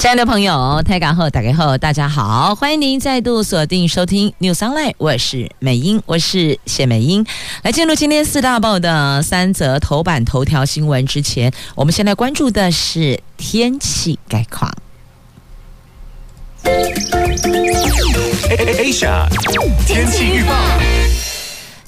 亲爱的朋友，台港后打开后，大家好，欢迎您再度锁定收听 News Online，我是美英，我是谢美英。来进入今天四大报的三则头版头条新闻之前，我们先来关注的是天气概况。Asia 天气预报。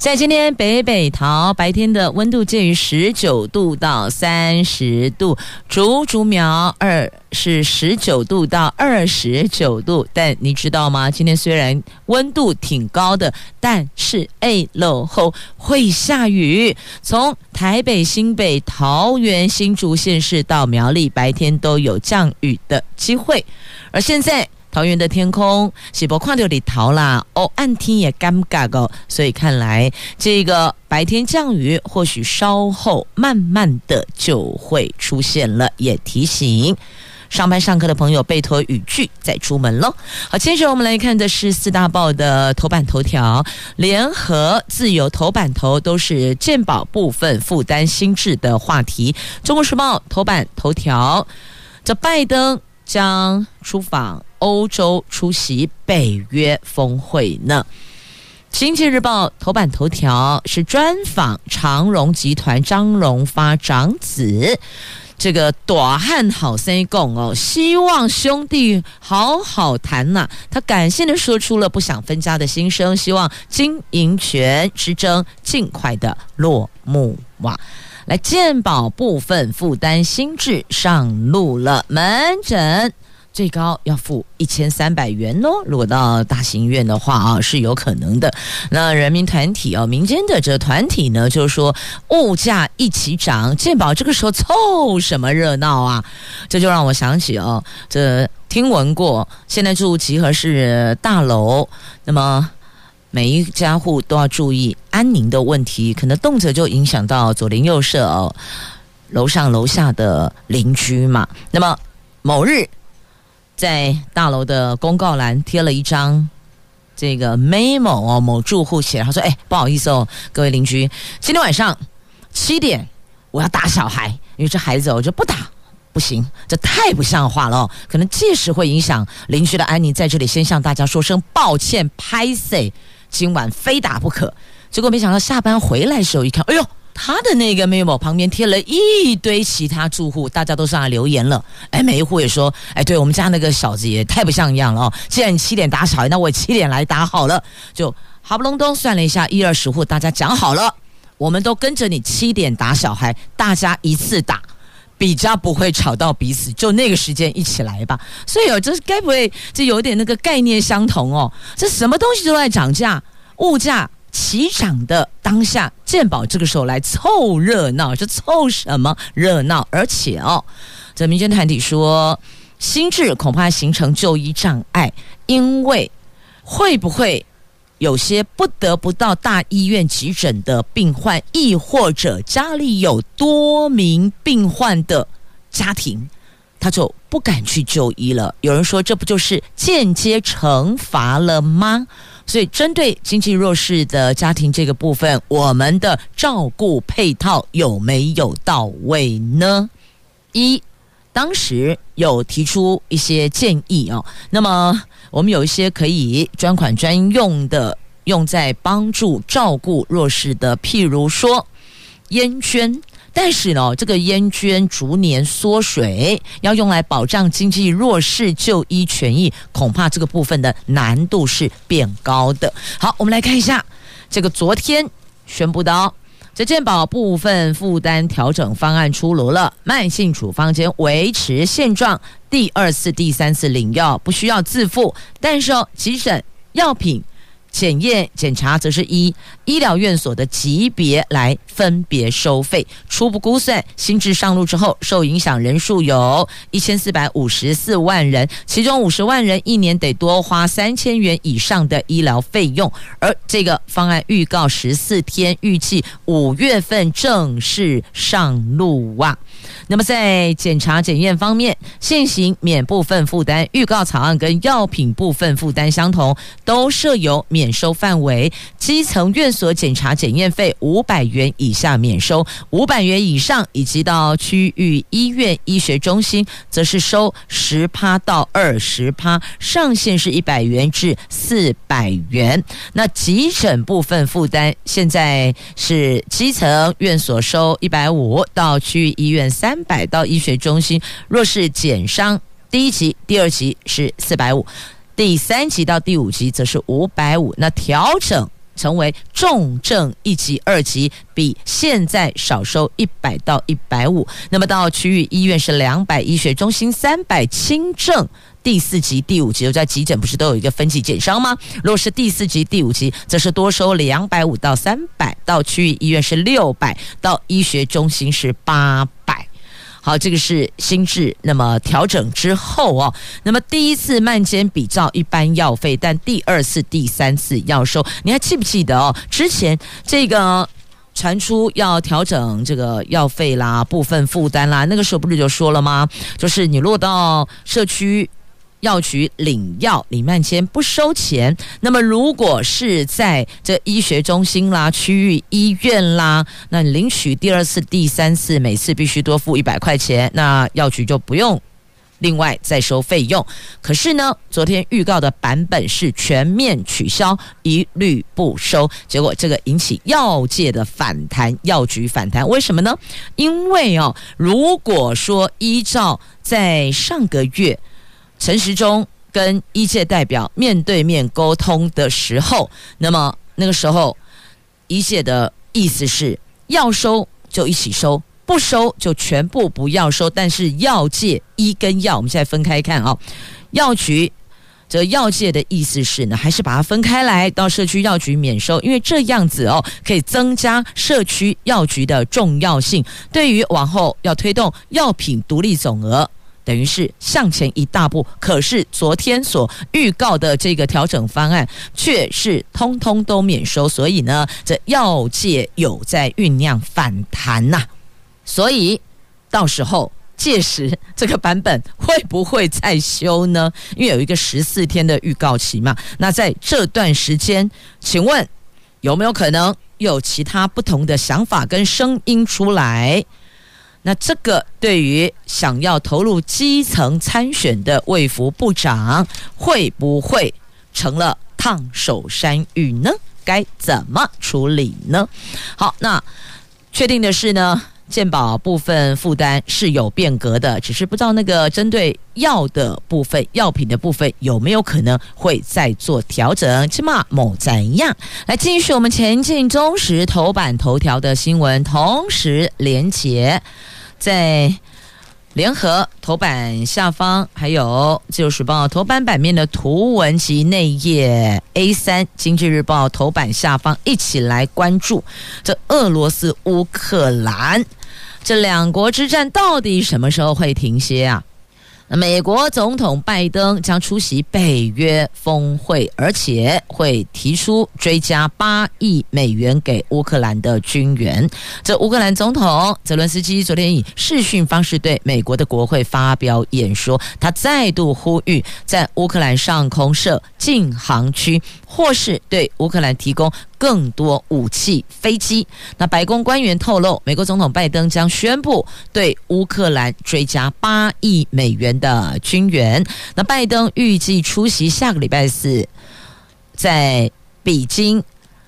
在今天北北桃白天的温度介于十九度到三十度，竹竹苗二是十九度到二十九度。但你知道吗？今天虽然温度挺高的，但是哎，落后会下雨。从台北、新北、桃园、新竹县市到苗栗，白天都有降雨的机会。而现在。桃园的天空是不看到里桃啦，哦，暗天也尴尬哦，所以看来这个白天降雨或许稍后慢慢的就会出现了，也提醒上班上课的朋友备妥雨具再出门喽。好，接着我们来看的是四大报的头版头条，联合自由头版头都是健保部分负担新制的话题。中国时报头版头条，这拜登将出访。欧洲出席北约峰会呢？经济日报头版头条是专访长荣集团张荣发长子，这个大汉好生共哦，希望兄弟好好谈呐、他感性的说出了不想分家的心声，希望经营权之争尽快的落幕哇！来，健保部分负担新制上路了，门诊。最高要付一千三百元哦，如果到大型医院的话啊，是有可能的。那人民团体哦，民间的这团体呢，就是说物价一起涨，健保这个时候凑什么热闹啊？这就让我想起哦，这听闻过，现在住集合式大楼，那么每一家户都要注意安宁的问题，可能动辄就影响到左邻右舍哦，楼上楼下的邻居嘛。那么某日。在大楼的公告栏贴了一张这个 memo 哦，某住户写，他说：“哎，不好意思哦，各位邻居，今天晚上七点我要打小孩，因为这孩子我就不打不行，这太不像话了哦，可能届时会影响邻居的安宁，在这里先向大家说声抱歉，拍谢，今晚非打不可。结果没想到下班回来的时候一看，哎呦！”他的那个 memo 旁边贴了一堆其他住户，大家都上来留言了。哎，每一户也说，哎，对我们家那个小子也太不像样了哦。既然你七点打小孩，那我七点来打好了。就好不隆咚算了一下，一二十户，大家讲好了，我们都跟着你七点打小孩，大家一次打，比较不会吵到彼此。就那个时间一起来吧。所以哦，这该不会这有点那个概念相同哦？这什么东西都在涨价，物价。齐涨的当下，健保这个时候来凑热闹，是凑什么热闹？而且哦，这民间团体说，心智恐怕形成就医障碍，因为会不会有些不得不到大医院急诊的病患，亦或者家里有多名病患的家庭，他就不敢去就医了。有人说，这不就是间接惩罚了吗？所以，针对经济弱势的家庭这个部分，我们的照顾配套有没有到位呢？一，当时有提出一些建议哦。那么，我们有一些可以专款专用的，用在帮助照顾弱势的，譬如说烟捐。但是呢，这个烟捐逐年缩水，要用来保障经济弱势就医权益，恐怕这个部分的难度是变高的。好，我们来看一下这个昨天宣布的哦，这健保部分负担调整方案出炉了，慢性处方间维持现状，第二次、第三次领药不需要自付，但是哦，急诊药品。检验检查则是依医疗院所的级别来分别收费。初步估算，新制上路之后，受影响人数有一千四百五十四万人，其中五十万人一年得多花三千元以上的医疗费用。而这个方案预告十四天，预计五月份正式上路哇。那么在检查检验方面，现行免部分负担预告草案跟药品部分负担相同，都设有免免收范围。基层院所检查检验费五百元以下免收，五百元以上以及到区域医院医学中心，则是收十趴到二十趴，上限是一百元至四百元。那急诊部分负担现在是基层院所收一百五到区域医院。三百到医学中心，若是减伤，第一级、第二级是四百五，第三级到第五级则是五百五。那调整成为重症一级、二级，比现在少收一百到一百五。那么到区域医院是两百，医学中心三百，轻症第四级、第五级，在急诊不是都有一个分级减伤吗？如果是第四级、第五级，则是多收两百五到三百，到区域医院是六百，到医学中心是八百。好，这个是新制，那么调整之后哦，那么第一次慢间比照一般药费，但第二次、第三次要收。你还记不记得哦？之前这个传出要调整这个药费啦、部分负担啦，那个时候不是就说了吗？就是你落到社区。药局领药，领慢签不收钱。那么，如果是在这医学中心啦、区域医院啦，那你领取第二次、第三次，每次必须多付一百块钱，那药局就不用另外再收费用。可是呢，昨天预告的版本是全面取消，一律不收。结果这个引起药界的反弹，药局反弹，为什么呢？因为哦，如果说依照在上个月。陈时中跟医界代表面对面沟通的时候，那么那个时候医界的意思是要收就一起收，不收就全部不要收。但是药界医跟药，我们现在分开看啊、哦。药局这药界的意思是呢，还是把它分开来到社区药局免收，因为这样子哦，可以增加社区药局的重要性，对于往后要推动药品独立总额。等于是向前一大步，可是昨天所预告的这个调整方案却是通通都免收，所以呢，这药界有在酝酿反弹呐、所以到时候届时这个版本会不会再修呢？因为有一个十四天的预告期嘛，那在这段时间，请问有没有可能有其他不同的想法跟声音出来？那这个对于想要投入基层参选的卫福部长，会不会成了烫手山芋呢？该怎么处理呢？好，那确定的是呢，健保部分负担是有变革的，只是不知道那个针对药的部分、药品的部分有没有可能会再做调整？起码某怎样？来继续我们前进中时头版头条的新闻，同时连结。在联合头版下方，还有自由时报头版版面的图文及内页 A 三，经济日报头版下方，一起来关注这俄罗斯乌克兰这两国之战到底什么时候会停歇啊？美国总统拜登将出席北约峰会，而且会提出追加八亿美元给乌克兰的军援。这乌克兰总统泽伦斯基昨天以视讯方式对美国的国会发表演说，他再度呼吁在乌克兰上空设禁航区，或是对乌克兰提供。更多武器、飞机。那白宫官员透露，美国总统拜登将宣布对乌克兰追加八亿美元的军援。那拜登预计出席下个礼拜四在北京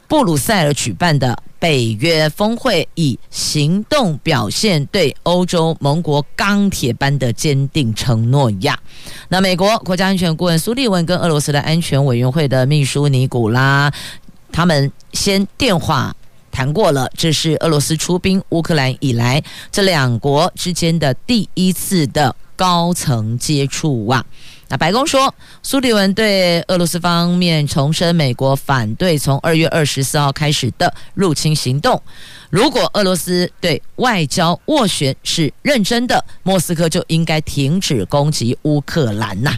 布鲁塞尔举办的北约峰会，以行动表现对欧洲盟国钢铁般的坚定承诺呀。那美国国家安全顾问苏利文跟俄罗斯的安全委员会的秘书尼古拉。他们先电话谈过了，这是俄罗斯出兵乌克兰以来，这两国之间的第一次的高层接触啊。那白宫说，苏利文对俄罗斯方面重申美国反对从二月二十四号开始的入侵行动。如果俄罗斯对外交斡旋是认真的，莫斯科就应该停止攻击乌克兰呐。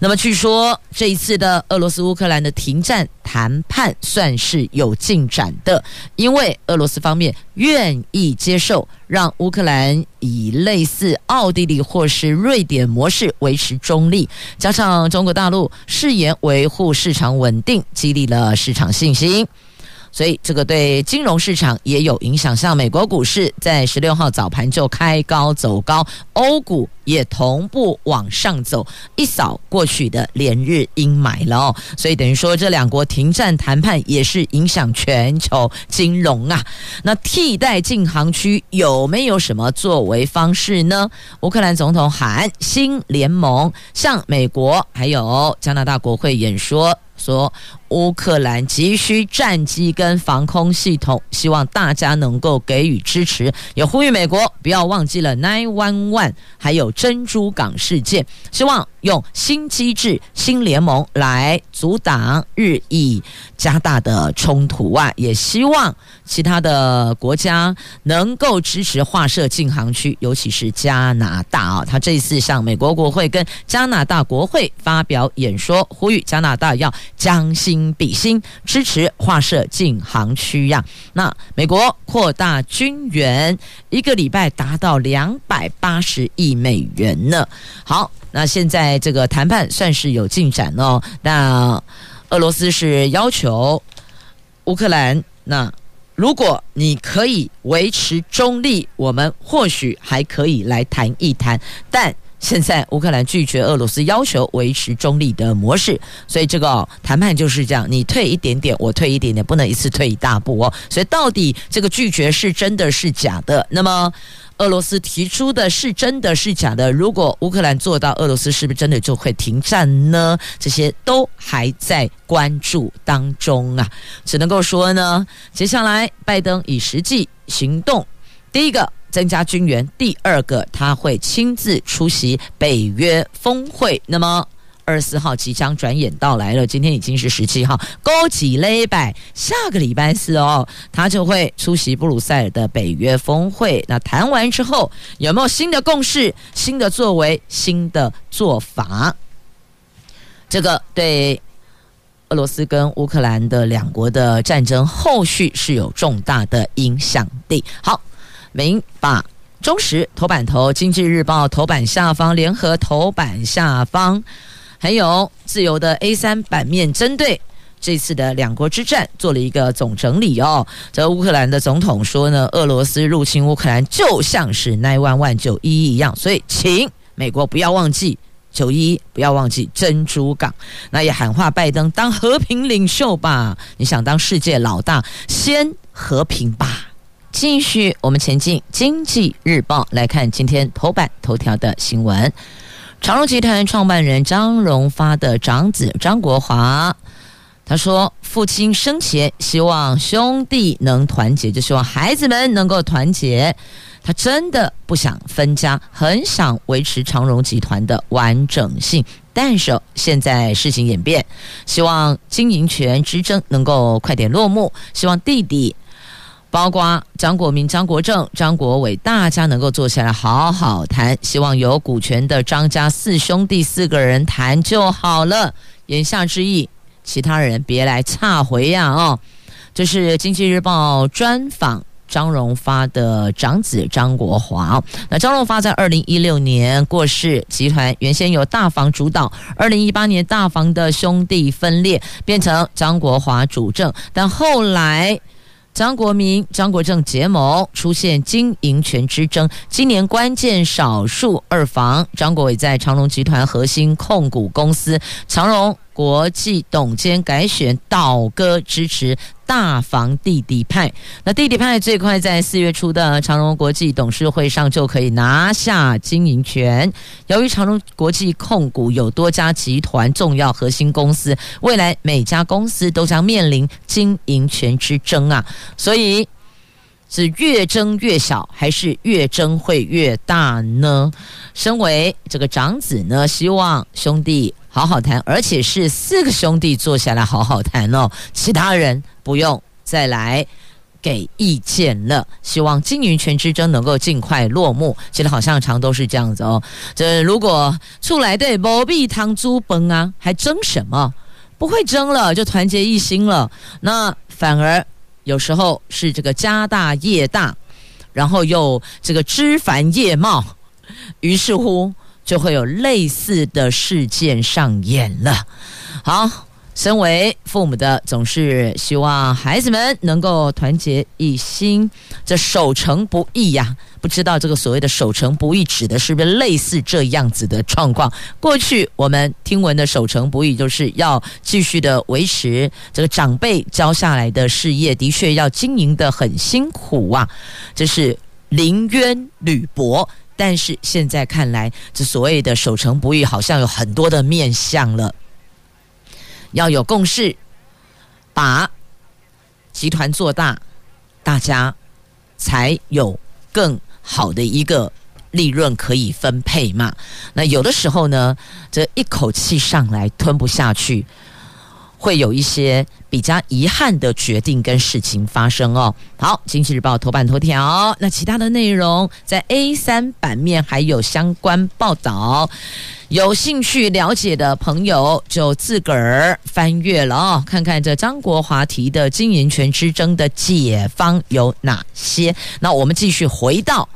那么，据说这一次的俄罗斯乌克兰的停战谈判算是有进展的，因为俄罗斯方面愿意接受让乌克兰以类似奥地利或是瑞典模式维持中立，加上中国大陆誓言维护市场稳定，激励了市场信心。所以这个对金融市场也有影响，像美国股市在十六号早盘就开高走高，欧股也同步往上走，一扫过去的连日阴霾了哦。所以等于说，这两国停战谈判也是影响全球金融啊。那替代禁航区有没有什么作为方式呢？乌克兰总统喊新联盟，向美国还有加拿大国会演说。说乌克兰急需战机跟防空系统，希望大家能够给予支持，也呼吁美国不要忘记了 Nine One One，还有珍珠港事件，希望用新机制、新联盟来阻挡日益加大的冲突啊！也希望其他的国家能够支持划设禁航区，尤其是加拿大啊！他这一次向美国国会跟加拿大国会发表演说，呼吁加拿大要。将心比心，支持划设禁航区呀。那美国扩大军援，一个礼拜达到两百八十亿美元呢。好，那现在这个谈判算是有进展哦。那俄罗斯是要求乌克兰，那如果你可以维持中立，我们或许还可以来谈一谈，但。现在乌克兰拒绝俄罗斯要求维持中立的模式，所以这个、谈判就是这样，你退一点点，我退一点点，不能一次退一大步哦。所以到底这个拒绝是真的是假的？那么俄罗斯提出的是真的是假的？如果乌克兰做到，俄罗斯是不是真的就会停战呢？这些都还在关注当中啊，只能够说呢，接下来拜登以实际行动，第一个。增加军援，第二个他会亲自出席北约峰会。那么二十四号即将转眼到来了，今天已经是十七号，勾几勒百，下个礼拜四哦，他就会出席布鲁塞尔的北约峰会。那谈完之后，有没有新的共识、新的作为、新的做法？这个对俄罗斯跟乌克兰的两国的战争后续是有重大的影响的。好。明把中时头版头，经济日报头版下方，联合头版下方，还有自由的 A 三版面，针对这次的两国之战做了一个总整理哦。这乌克兰的总统说呢，俄罗斯入侵乌克兰就像是911、911一一一样，所以请美国不要忘记911，不要忘记珍珠港。那也喊话拜登当和平领袖吧，你想当世界老大，先和平吧。继续，我们前进。经济日报来看今天头版头条的新闻：长荣集团创办人张荣发的长子张国华，他说，父亲生前希望兄弟能团结，就希望孩子们能够团结。他真的不想分家，很想维持长荣集团的完整性。但是现在事情演变，希望经营权之争能够快点落幕，希望弟弟。包括张国民、张国政、张国伟，大家能够坐下来好好谈。希望有股权的张家四兄弟四个人谈就好了。言下之意，其他人别来插回呀！哦，这是经济日报专访张荣发的长子张国华。那张荣发在二零一六年过世，集团原先由大房主导，二零一八年大房的兄弟分裂，变成张国华主政，但后来。张国民、张国政结盟，出现经营权之争。今年关键少数二房，张国伟在长荣集团核心控股公司长荣国际董监改选倒戈，支持大房弟弟派。那弟弟派最快在四月初的长荣国际董事会上就可以拿下经营权。由于长荣国际控股有多家集团重要核心公司，未来每家公司都将面临经营权之争啊，所以是越争越小，还是越争会越大呢？身为这个长子呢，希望兄弟。好好谈，而且是四个兄弟坐下来好好谈哦，其他人不用再来给意见了。希望经营权之争能够尽快落幕。其实好像常都是这样子哦。这如果出来对不必汤猪崩啊，还争什么？不会争了，就团结一心了。那反而有时候是这个家大业大，然后又这个枝繁叶茂，于是乎就会有类似的事件上演了。好。身为父母的，总是希望孩子们能够团结一心，这守成不易呀。不知道这个所谓的守成不易，指的是不是类似这样子的状况？过去我们听闻的守成不易，就是要继续的维持这个长辈教下来的事业，的确要经营的很辛苦啊，这是临渊履薄。但是现在看来，这所谓的守成不易，好像有很多的面相了。要有共识，把集团做大，大家才有更好的一个利润可以分配嘛。那有的时候呢，这一口气上来吞不下去。会有一些比较遗憾的决定跟事情发生哦。好，《经济日报》头版头条，那其他的内容在 A 三版面还有相关报道，有兴趣了解的朋友就自个儿翻阅了哦，看看这张国华提的经营权之争的解方有哪些。那我们继续回到。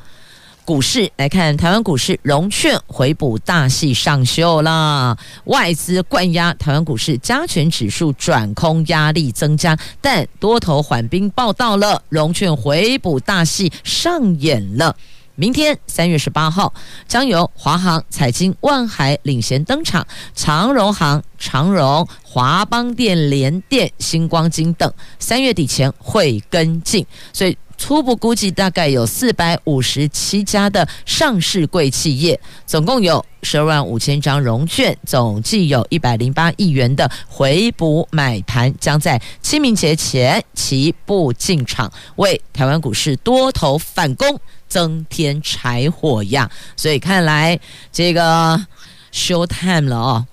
股市来看，台湾股市融券回补大戏上秀了，外资灌压台湾股市，加权指数转空压力增加，但多头缓兵报道了，融券回补大戏上演了。明天三月十八号将由华航、彩金、万海领衔登场，长荣航、长荣、华邦电、联电、星光金等三月底前会跟进，所以。初步估计大概有四百五十七家的上市贵企业，总共有十二万五千张融券，总计有一百零八亿元的回补买盘，将在清明节前齐步进场，为台湾股市多头反攻增添柴火呀！所以看来这个 show time 了哦。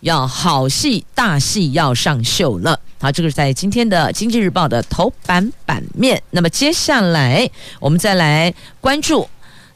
要好戏大戏要上秀了，好，这个是在今天的《经济日报》的头版版面。那么接下来我们再来关注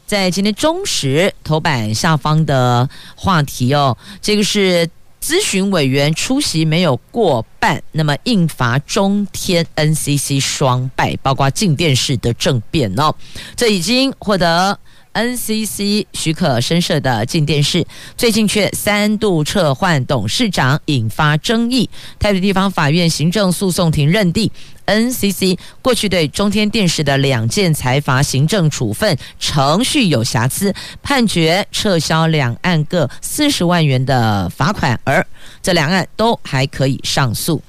在今天中时头版下方的话题哦，这个是咨询委员出席没有过半，那么应罚中天 NCC 双败，包括静电视的政变哦，这已经获得。NCC 许可申设的镜电视，最近却三度撤换董事长，引发争议。台北地方法院行政诉讼庭认定，NCC 过去对中天电视的两件裁罚行政处分程序有瑕疵，判决撤销两案各四十万元的罚款，而这两案都还可以上诉。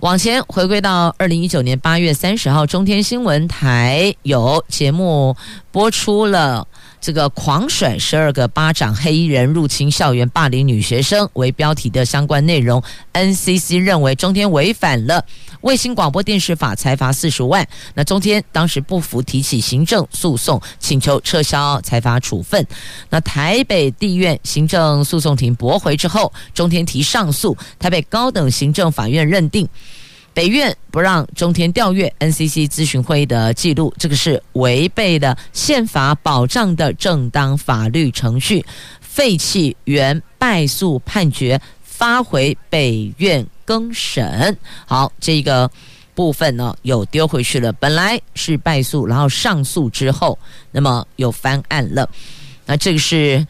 往前回归到二零一九年八月三十号，中天新闻台有节目播出了这个“狂甩十二个巴掌，黑衣人入侵校园霸凌女学生”为标题的相关内容。NCC 认为中天违反了卫星广播电视法，裁罚四十万。那中天当时不服，提起行政诉讼，请求撤销裁罚处分。那台北地院行政诉讼庭驳回之后，中天提上诉，台北高等行政法院认定。北院不让中天调阅 NCC 咨询会议的记录，这个是违背了宪法保障的正当法律程序，废弃原败诉判决，发回北院更审。好，这个部分呢又丢回去了。本来是败诉，然后上诉之后，那么又翻案了。那这个是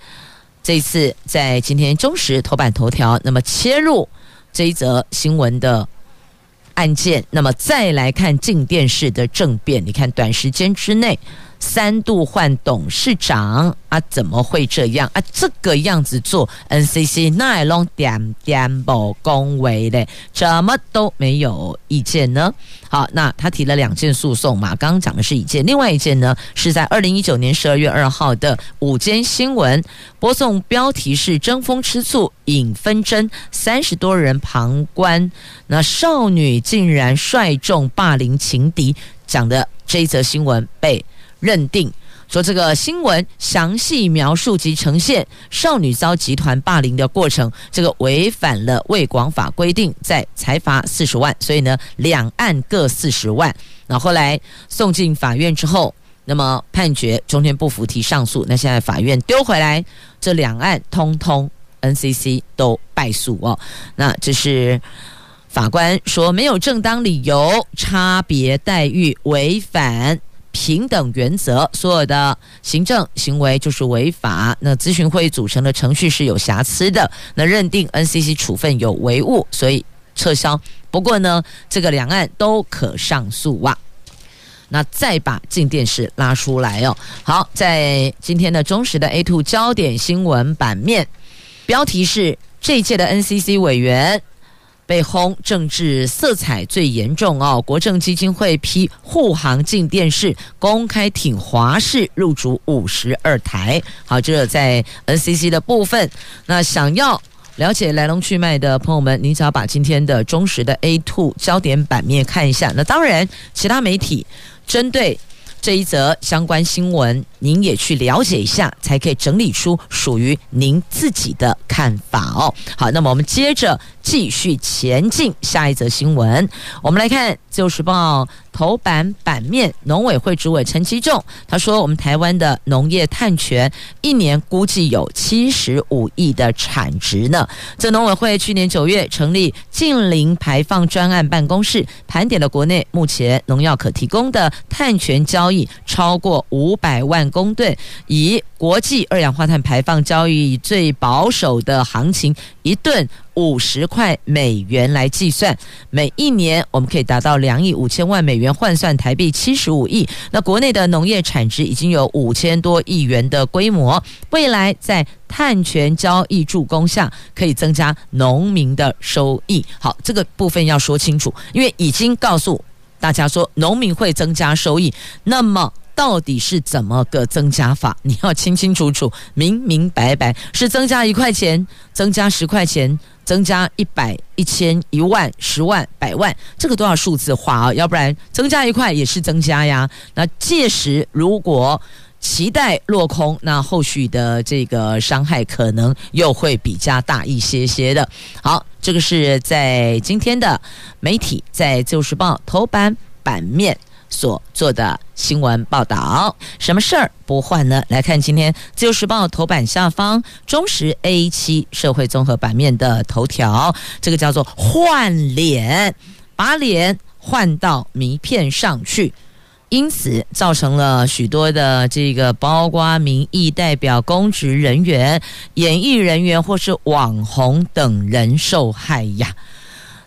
这次在今天中时头版头条，那么切入这一则新闻的。案件，那么再来看静电式的政变，你看短时间之内三度换董事长啊，怎么会这样啊？这个样子做，NCC 那拢点点不恭维嘞，怎么都没有意见呢？好，那他提了两件诉讼嘛，刚刚讲的是一件，另外一件呢是在二零一九年十二月二号的午间新闻播送，标题是“争风吃醋引纷争，三十多人旁观，那少女竟然率众霸凌情敌”，讲的这一则新闻被认定说这个新闻详细描述及呈现少女遭集团霸凌的过程，这个违反了卫广法规定，在裁罚四十万，所以呢，两案各四十万。那后来送进法院之后，那么判决中天不服提上诉，那现在法院丢回来，这两案通通 NCC 都败诉哦。那这是法官说没有正当理由，差别待遇，违反平等原则，所有的行政行为就是违法。那咨询会组成的程序是有瑕疵的，那认定 NCC 处分有违误，所以撤销。不过呢，这个两案都可上诉啊。那再把静电视拉出来哦。好，在今天的中时的 A2 焦点新闻版面，标题是这一届的 NCC 委员被轰政治色彩最严重哦。国政基金会批护航进电视公开挺华视入主五十二台。好，这在 NCC 的部分。那想要了解来龙去脉的朋友们，您只要把今天的忠实的 A2 焦点版面看一下。那当然，其他媒体。针对这一则相关新闻，您也去了解一下，才可以整理出属于您自己的看法哦。好，那么我们接着继续前进，下一则新闻，我们来看《自由时报》。头版版面，农委会主委陈其仲他说：“我们台湾的农业碳权一年估计有七十五亿的产值呢。”这农委会去年九月成立净零排放专案办公室，盘点了国内目前农药可提供的碳权交易超过五百万公吨，以国际二氧化碳排放交易最保守的行情，一吨。五十块美元来计算，每一年我们可以达到两亿五千万美元，换算台币七十五亿。那国内的农业产值已经有五千多亿元的规模，未来在碳权交易助攻下，可以增加农民的收益。好，这个部分要说清楚，因为已经告诉大家说农民会增加收益，那么。到底是怎么个增加法？你要清清楚楚、明明白白，是增加一块钱，增加十块钱，增加一百、一千、一万、十万、百万，这个都要数字化啊，要不然增加一块也是增加呀。那届时如果期待落空，那后续的这个伤害可能又会比较大一些些的。好，这个是在今天的媒体在《旧时报》头版版面。所做的新闻报道，什么事儿不换呢？来看今天《自由时报》头版下方，中时 A 七社会综合版面的头条，这个叫做“换脸”，把脸换到名片上去，因此造成了许多的这个包括民意代表、公职人员、演艺人员或是网红等人受害呀。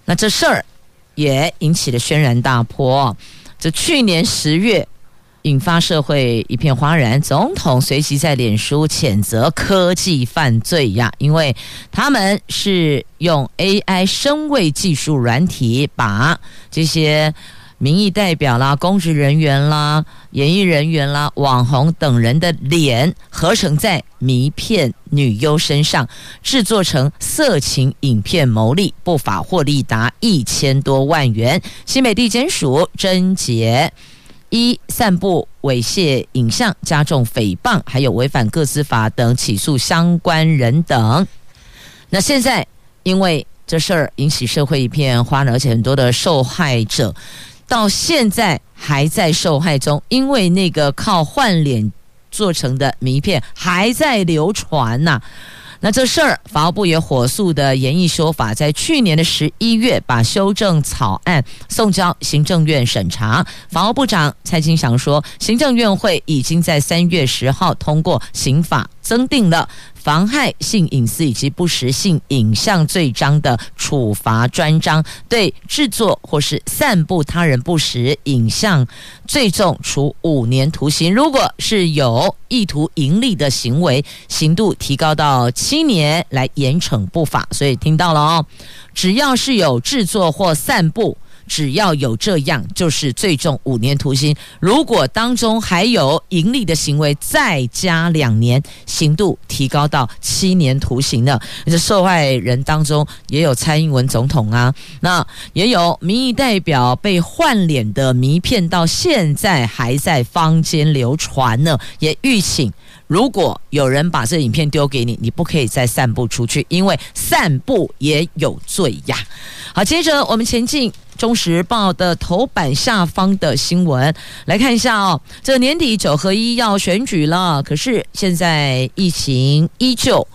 那这事儿也引起了轩然大波。这去年十月，引发社会一片哗然。总统随即在脸书谴责科技犯罪呀，因为他们是用 AI 声位技术软体，把这些民意代表啦、公职人员啦、演艺人员啦、网红等人的脸合成在迷骗女优身上，制作成色情影片牟利，不法获利达一千多万元。新北地检署侦结一散布猥亵影像、加重诽谤，还有违反个资法等起诉相关人等。那现在因为这事儿引起社会一片哗然，而且很多的受害者。到现在还在受害中，因为那个靠换脸做成的名片还在流传呐、那这事儿，法务部也火速的研议修法，在去年的十一月把修正草案送交行政院审查。法务部长蔡清祥说，行政院会已经在三月十号通过刑法增订了。妨害性隐私以及不实性影像罪章的处罚专章，对制作或是散布他人不实影像，最重处五年徒刑；如果是有意图盈利的行为，刑度提高到七年来严惩不法。所以听到了哦，只要是有制作或散布。只要有这样，就是最重五年徒刑。如果当中还有盈利的行为，再加两年，刑度提高到七年徒刑呢。这受害人当中也有蔡英文总统啊，那也有民意代表被换脸的迷片，到现在还在坊间流传呢。也吁请。如果有人把这影片丢给你，你不可以再散布出去，因为散布也有罪呀。好，接着我们前进《中时报》的头版下方的新闻，来看一下哦。这年底九合一要选举了，可是现在疫情依旧。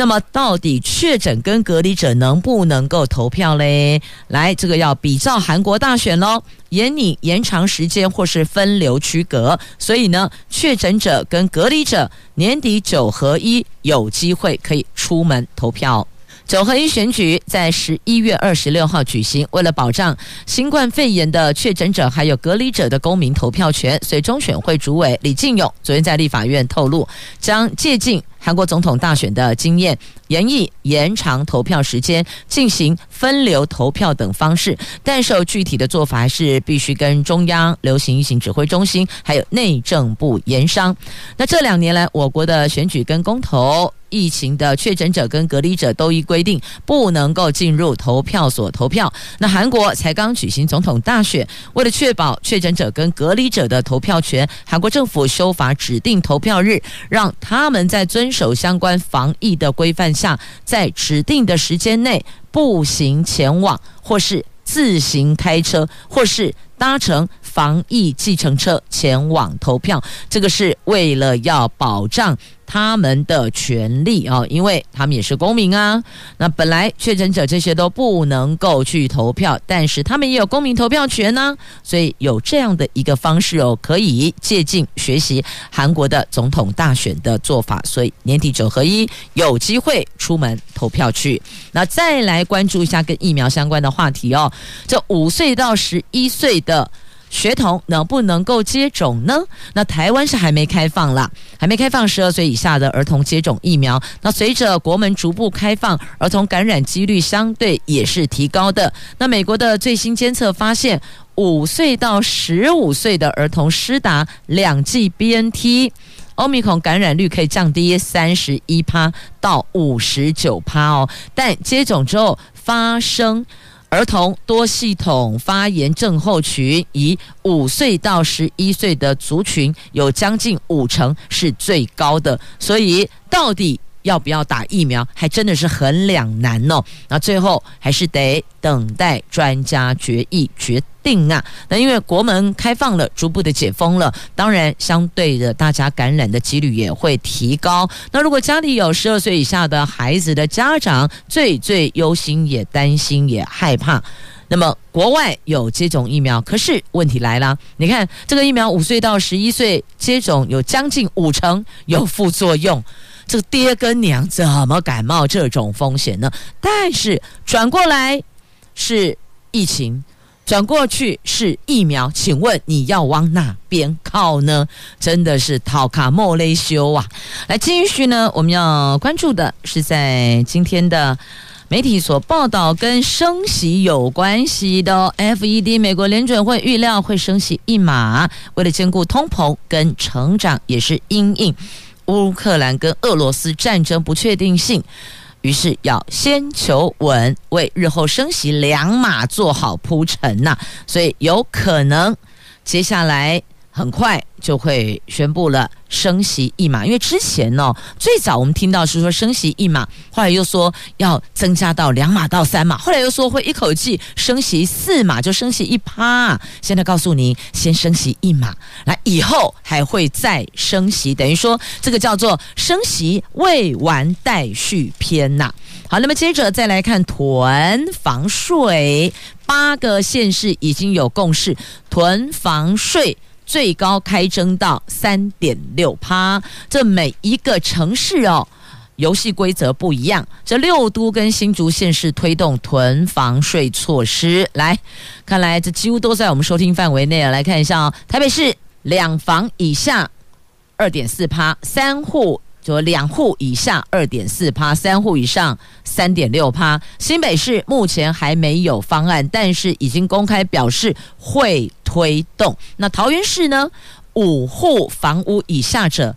那么，到底确诊跟隔离者能不能够投票嘞？来，这个要比照韩国大选喽，延你延长时间或是分流区隔。所以呢，确诊者跟隔离者年底九合一有机会可以出门投票。九合一选举在十一月二十六号举行，为了保障新冠肺炎的确诊者还有隔离者的公民投票权，所以中选会主委李进勇昨天在立法院透露，将借鉴韩国总统大选的经验，研议延长投票时间，进行分流投票等方式，但受具体的做法是必须跟中央流行疫情指挥中心还有内政部研商。那这两年来，我国的选举跟公投。疫情的确诊者跟隔离者都依规定不能够进入投票所投票。那韩国才刚举行总统大选，为了确保确诊者跟隔离者的投票权，韩国政府修法指定投票日，让他们在遵守相关防疫的规范下，在指定的时间内步行前往，或是自行开车，或是搭乘防疫计程车前往投票。这个是为了要保障。他们的权利啊，因为他们也是公民啊。那本来确诊者这些都不能够去投票，但是他们也有公民投票权呢。所以有这样的一个方式哦，可以借鉴学习韩国的总统大选的做法。所以年底九合一有机会出门投票去。那再来关注一下跟疫苗相关的话题哦，这五岁到十一岁的。学童能不能够接种呢？那台湾是还没开放啦，还没开放十二岁以下的儿童接种疫苗。那随着国门逐步开放，儿童感染几率相对也是提高的。那美国的最新监测发现，五岁到十五岁的儿童施打两剂 BNT，欧米孔感染率可以降低三十一趴到五十九趴哦。但接种之后发生。儿童多系统发炎症候群，以五岁到十一岁的族群有将近五成是最高的，所以到底要不要打疫苗，还真的是很两难哦。那最后还是得等待专家决议决定啊。那因为国门开放了，逐步的解封了，当然相对的大家感染的几率也会提高。那如果家里有十二岁以下的孩子的家长，最最忧心也担心也害怕。那么国外有接种疫苗，可是问题来了，你看这个疫苗五岁到十一岁接种有将近五成有副作用。这个爹跟娘怎么敢冒这种风险呢？但是转过来是疫情，转过去是疫苗，请问你要往哪边靠呢？真的是讨卡莫雷修啊！来继续呢，我们要关注的是在今天的媒体所报道跟升息有关系的 FED 美国联准会预料会升息一码，为了兼顾通膨跟成长，也是因应。乌克兰跟俄罗斯战争不确定性，于是要先求稳，为日后升息两马做好铺陈呐。所以有可能接下来很快就会宣布了。升息一码，因为之前呢，最早我们听到是说升息一码，后来又说要增加到两码到三码，后来又说会一口气升息四码，就升息一趴。现在告诉你，先升息一码，来以后还会再升息，等于说这个叫做升息未完待续篇呐。好，那么接着再来看囤房税，八个县市已经有共识，囤房税。最高开征到三点六趴，这每一个城市哦，游戏规则不一样。这六都跟新竹县市推动囤房税措施，来，看来这几乎都在我们收听范围内。来看一下哦，台北市两房以下二点四趴，三户就两户以下二点四趴，三户以上三点六趴。新北市目前还没有方案，但是已经公开表示会推动。那桃园市呢？五户房屋以下者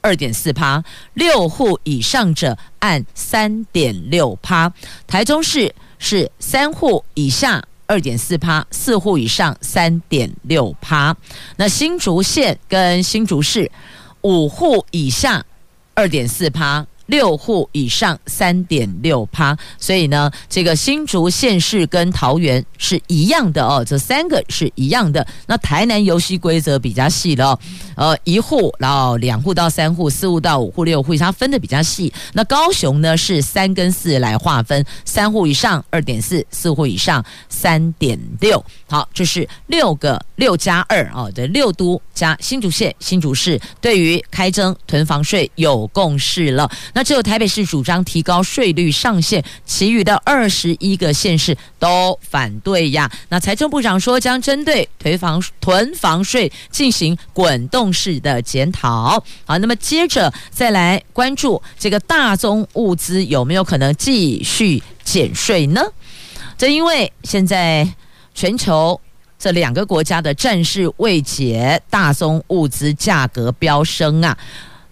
二点四趴，六户以上者按三点六趴。台中市是三户以下二点四趴，四户以上三点六趴。那新竹县跟新竹市五户以下二点四趴。六户以上三点六趴，所以呢，这个新竹县市跟桃园是一样的哦，这三个是一样的。那台南游戏规则比较细了，呃，一户，然后两户到三户，四户到五户，六户，它分的比较细。那高雄呢是三跟四来划分，三户以上二点四，四户以上三点六。好，这是六个六加二哦，对，六都加新竹县、新竹市对于开征囤房税有共识了。那只有台北市主张提高税率上限，其余的二十一个县市都反对呀。那财政部长说将针对囤房囤房税进行滚动式的检讨。好，那么接着再来关注这个大宗物资有没有可能继续减税呢？正因为现在。全球这两个国家的战事未解，大宗物资价格飙升啊！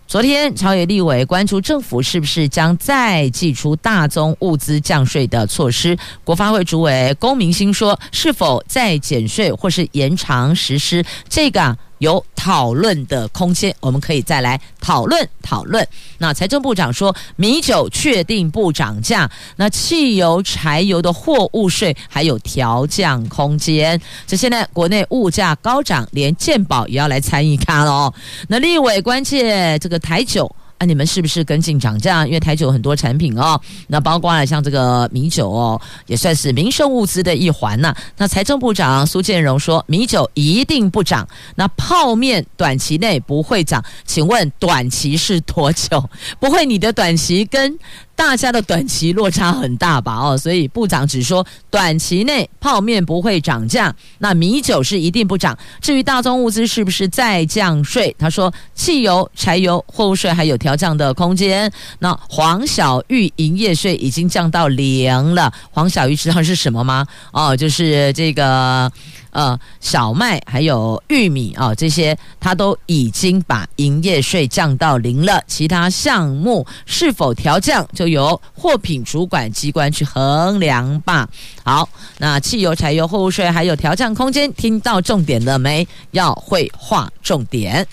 昨天朝野立委关注政府是不是将再祭出大宗物资降税的措施。国发会主委龚明鑫说，是否再减税或是延长实施这个啊？有讨论的空间，我们可以再来讨论讨论。那财政部长说，米酒确定不涨价，那汽油、柴油的货物税还有调降空间。这现在国内物价高涨，连健保也要来参与看哦。那立委关切这个台酒。啊，你们是不是跟进涨价？因为台酒很多产品哦，那包括啊像这个米酒哦，也算是民生物资的一环呐。那财政部长苏建荣说，米酒一定不涨，那泡面短期内不会涨。请问短期是多久？不会你的短期跟？大家的短期落差很大吧？哦，所以部长只说短期内泡面不会涨价，那米酒是一定不涨。至于大宗物资是不是再降税？他说汽油、柴油、货物税还有调降的空间。那黄小玉营业税已经降到零了。黄小玉知道是什么吗？哦，就是这个。呃，小麦还有玉米啊、这些它都已经把营业税降到零了。其他项目是否调降，就由货品主管机关去衡量吧。好，那汽油、柴油、货物税还有调降空间，听到重点了没？要会划重点。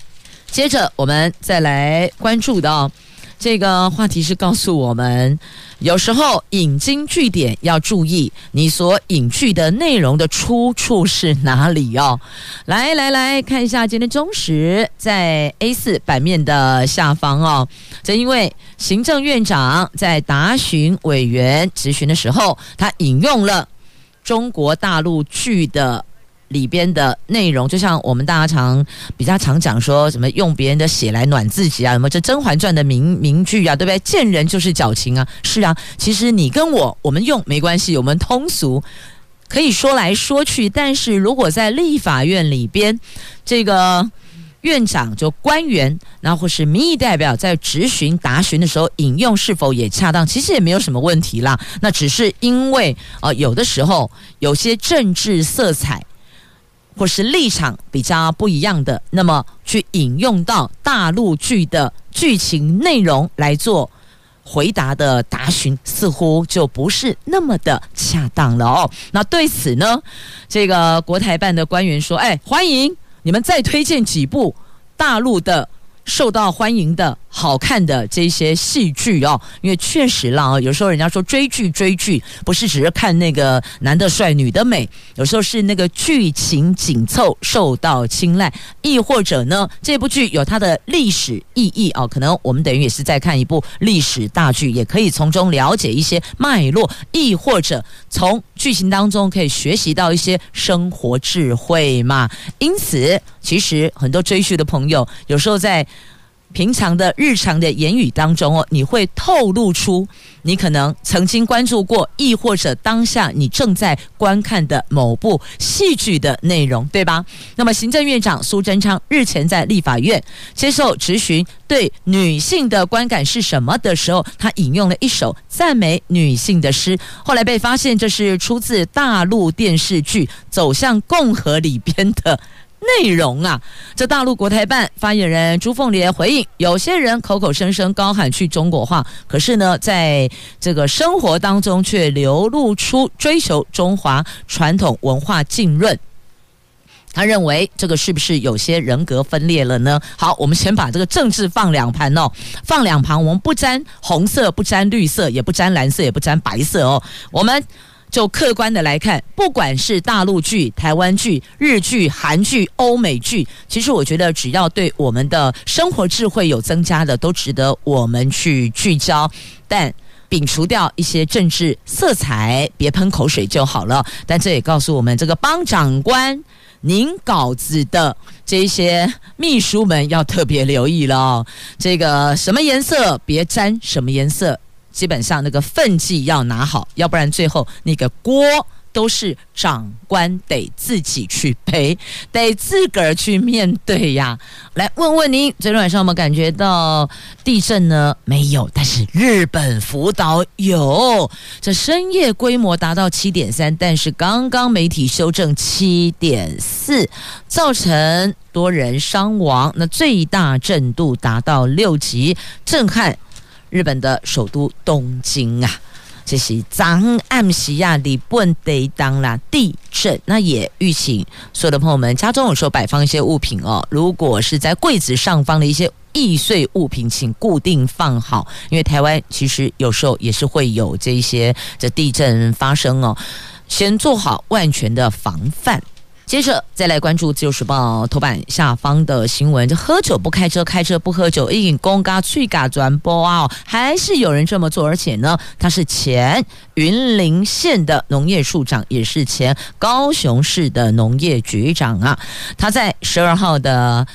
接着我们再来关注的、这个话题是告诉我们。有时候引经据典要注意，你所引据的内容的出处是哪里哦？来来来看一下今天中时在 A 四版面的下方哦。正因为行政院长在答询委员质询的时候，他引用了中国大陆剧的。里边的内容，就像我们大家常比较常讲说什么用别人的血来暖自己啊，什么这《甄嬛传》的名名句啊，对不对？见人就是矫情啊，是啊。其实你跟我，我们用没关系，我们通俗可以说来说去。但是如果在立法院里边，这个院长就官员，然后或是民意代表在质询答询的时候引用是否也恰当？其实也没有什么问题啦。那只是因为呃，有的时候有些政治色彩。或是立场比较不一样的，那么去引用到大陆剧的剧情内容来做回答的答询，似乎就不是那么的恰当了哦。那对此呢，这个国台办的官员说：“哎，欢迎你们再推荐几部大陆的。”受到欢迎的好看的这些戏剧哦，因为确实啦，有时候人家说追剧追剧不是只是看那个男的帅女的美，有时候是那个剧情紧凑受到青睐，亦或者呢，这部剧有它的历史意义哦，可能我们等于也是在看一部历史大剧，也可以从中了解一些脉络，亦或者从剧情当中可以学习到一些生活智慧嘛。因此，其实很多追剧的朋友有时候在。平常的日常的言语当中哦，你会透露出你可能曾经关注过，亦或者当下你正在观看的某部戏剧的内容，对吧？那么，行政院长苏贞昌日前在立法院接受质询，对女性的观感是什么的时候，他引用了一首赞美女性的诗，后来被发现这是出自大陆电视剧《走向共和》里边的。内容啊，这大陆国台办发言人朱凤莲回应：有些人口口声声高喊去中国化，可是呢，在这个生活当中却流露出追求中华传统文化浸润。他认为这个是不是有些人格分裂了呢？好，我们先把这个政治放两盘哦，放两旁，我们不沾红色，不沾绿色，也不沾蓝色，也不沾白色哦，我们。就客观的来看，不管是大陆剧、台湾剧、日剧、韩剧、欧美剧，其实我觉得只要对我们的生活智慧有增加的，都值得我们去聚焦。但摒除掉一些政治色彩，别喷口水就好了。但这也告诉我们，这个帮长官您稿子的这些秘书们要特别留意了。这个什么颜色别沾，什么颜色。基本上那个分际要拿好，要不然最后那个锅都是长官得自己去背，得自个儿去面对呀。来问问您，昨天晚上有没有感觉到地震呢？没有，但是日本福岛有，这深夜规模达到七点三，但是刚刚媒体修正七点四，造成多人伤亡，那最大震度达到六级，震撼。日本的首都东京啊，这是张暗西亚里本得当啦地震，那也预请所有的朋友们家中有时候摆放一些物品哦，如果是在柜子上方的一些易碎物品，请固定放好，因为台湾其实有时候也是会有这一些这地震发生哦，先做好万全的防范。接着再来关注《自由时报》头版下方的新闻，就喝酒不开车，开车不喝酒，一饮公嘎脆嘎转播啊，还是有人这么做，而且呢，他是前云林县的农业处长，也是前高雄市的农业局长啊，他在十二号的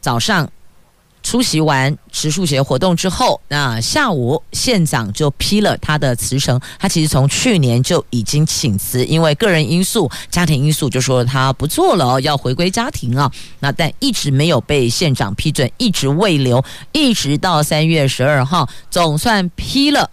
早上。出席完植树节活动之后，那下午县长就批了他的辞呈。他其实从去年就已经请辞，因为个人因素、家庭因素，就说他不做了，要回归家庭啊。那但一直没有被县长批准，一直未留，一直到三月十二号，总算批了。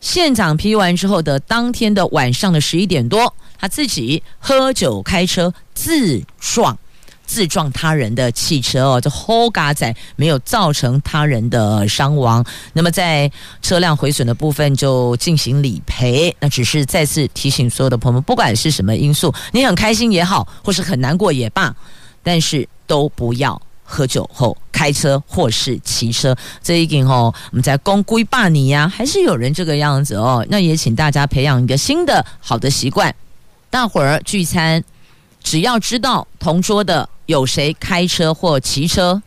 县长批完之后的当天的晚上的十一点多，他自己喝酒开车自撞。自撞他人的汽车哦，这后嘎仔没有造成他人的伤亡。那么在车辆毁损的部分就进行理赔。那只是再次提醒所有的朋友们，不管是什么因素，你很开心也好，或是很难过也罢，但是都不要喝酒后开车或是骑车。这一点哦，我们在公规霸你呀，还是有人这个样子哦。那也请大家培养一个新的好的习惯，大伙儿聚餐。只要知道同桌的有谁开车或骑车，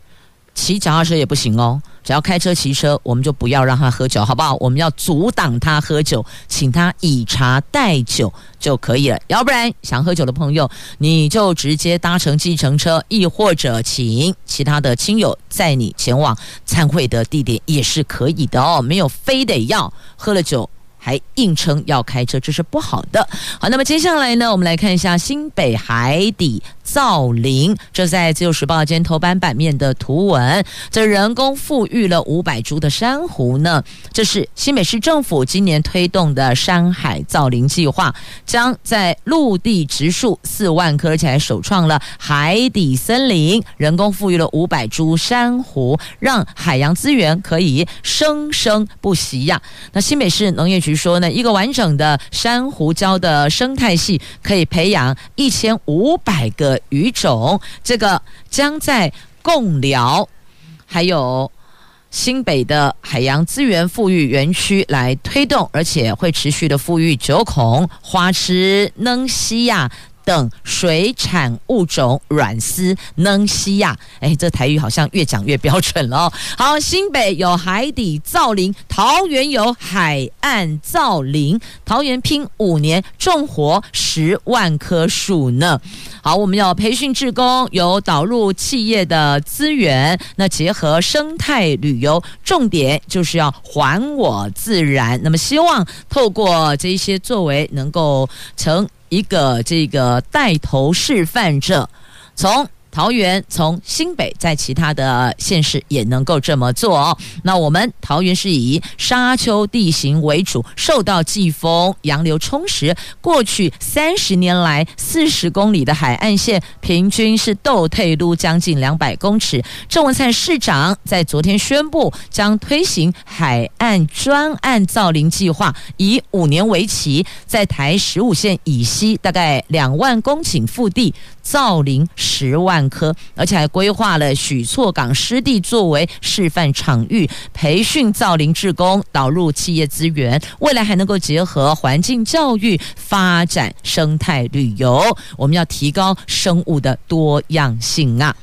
骑脚踏车也不行哦。只要开车骑车，我们就不要让他喝酒，好不好？我们要阻挡他喝酒，请他以茶代酒就可以了。要不然想喝酒的朋友，你就直接搭乘计程车，亦或者请其他的亲友载你前往参会的地点也是可以的哦。没有非得要喝了酒。还硬撑要开车，这是不好的。好，那么接下来呢，我们来看一下新北海底造林，这在自由时报今天头版版面的图文，这人工复育了五百株的珊瑚呢。这是新北市政府今年推动的山海造林计划，将在陆地植树四万棵，而且还首创了海底森林，人工复育了五百株珊瑚，让海洋资源可以生生不息呀。那新北市农业局。说呢，一个完整的珊瑚礁的生态系可以培养一千五百个鱼种，这个将在贡寮还有新北的海洋资源富裕园区来推动，而且会持续的富裕九孔花枝、能西亚。等水产物种软丝能西亚。哎，这台语好像越讲越标准了。好，新北有海底造林，桃园有海岸造林，桃园拼五年种活十万棵树呢。好，我们要培训志工，有导入企业的资源，那结合生态旅游，重点就是要还我自然。那么希望透过这些作为，能够成一个这个带头示范者，从。桃园从新北在其他的县市也能够这么做哦。那我们桃园是以沙丘地形为主，受到季风、洋流充实。过去三十年来，四十公里的海岸线平均是倒退噜将近两百公尺。郑文灿市长在昨天宣布，将推行海岸专案造林计划，以五年为期，在台十五线以西大概两万公顷腹地造林十万。科，而且还规划了许厝港湿地作为示范场域，培训造林志工，导入企业资源，未来还能够结合环境教育，发展生态旅游。我们要提高生物的多样性啊！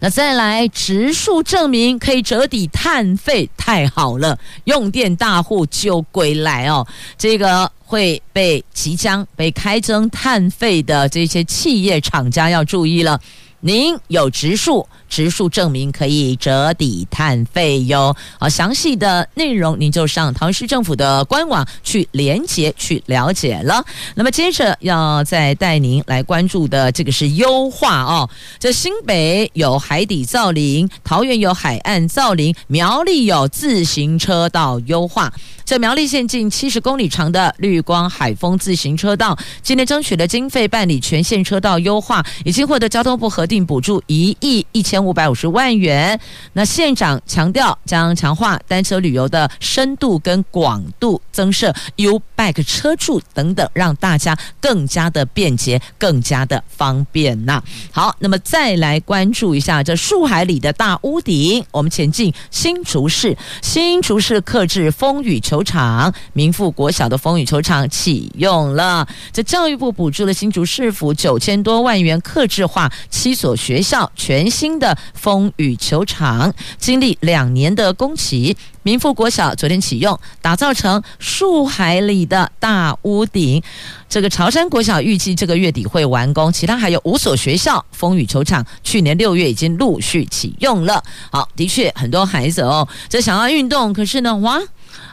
那再来植树证明可以折抵碳费，太好了！用电大户就归来哦，这个会被即将被开征碳费的这些企业厂家要注意了。您有植树，植树证明可以折抵碳费哟。好，详细的内容您就上桃园市政府的官网去连结去了解了。那么接着要再带您来关注的这个是优化哦。这新北有海底造林，桃园有海岸造林，苗栗有自行车道优化。这苗栗县近七十公里长的绿光海风自行车道，今年争取的经费办理全线车道优化，已经获得交通部核定补助一亿一千五百五十万元。那县长强调，将强化单车旅游的深度跟广度，增设 U-Bike 车柱等等，让大家更加的便捷，更加的方便呐。好，那么再来关注一下这树海里的大屋顶，我们前进新竹市，新竹市客制风雨球场，明富国小的风雨球场启用了。这教育部补助了新竹市府九千多万元，客制化七所学校全新的风雨球场，经历两年的工期。民富国小昨天启用，打造成树海里的大屋顶。这个潮山国小预计这个月底会完工，其他还有五所学校风雨球场，去年六月已经陆续启用了。好，的确很多孩子哦，这想要运动，可是呢，哇。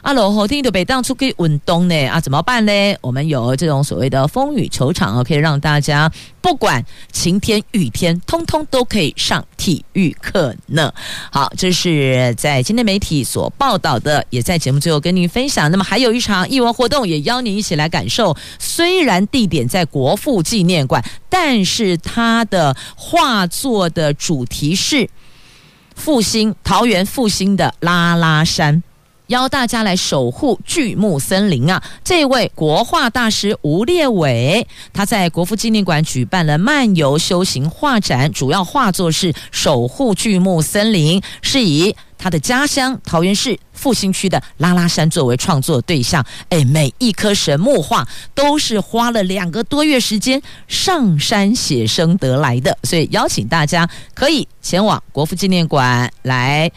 阿罗后天就被当出去运动呢啊，怎么办呢？我们有这种所谓的风雨球场哦，可以让大家不管晴天雨天，通通都可以上体育课呢。好，这是在今天媒体所报道的，也在节目最后跟您分享。那么还有一场艺文活动，也邀您一起来感受。虽然地点在国父纪念馆，但是它的画作的主题是复兴桃园复兴的拉拉山。邀大家来守护巨木森林啊！这位国画大师吴烈伟，他在国父纪念馆举办了漫游修行画展，主要画作是守护巨木森林，是以他的家乡桃园市复兴区的拉拉山作为创作对象。哎，每一棵神木画都是花了两个多月时间上山写生得来的，所以邀请大家可以前往国父纪念馆来。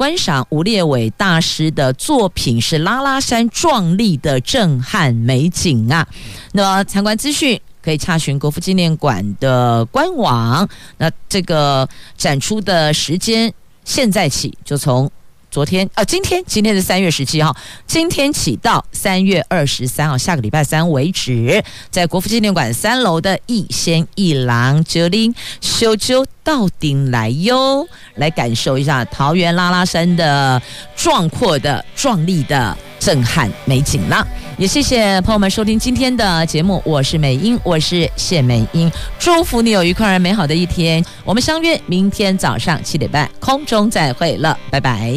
观赏吴烈伟大师的作品是拉拉山壮丽的震撼美景啊！那么参观资讯可以查询国父纪念馆的官网。那这个展出的时间现在起就从。昨天啊，今天今天是三月十七号，今天起到三月二十三号，下个礼拜三为止，在国父纪念馆三楼的一仙一郎九零修就到顶来哟，来感受一下桃园拉拉山的壮阔的壮丽的震撼美景啦！也谢谢朋友们收听今天的节目，我是美英，我是谢美英，祝福你有愉快而美好的一天，我们相约明天早上七点半空中再会了，拜拜。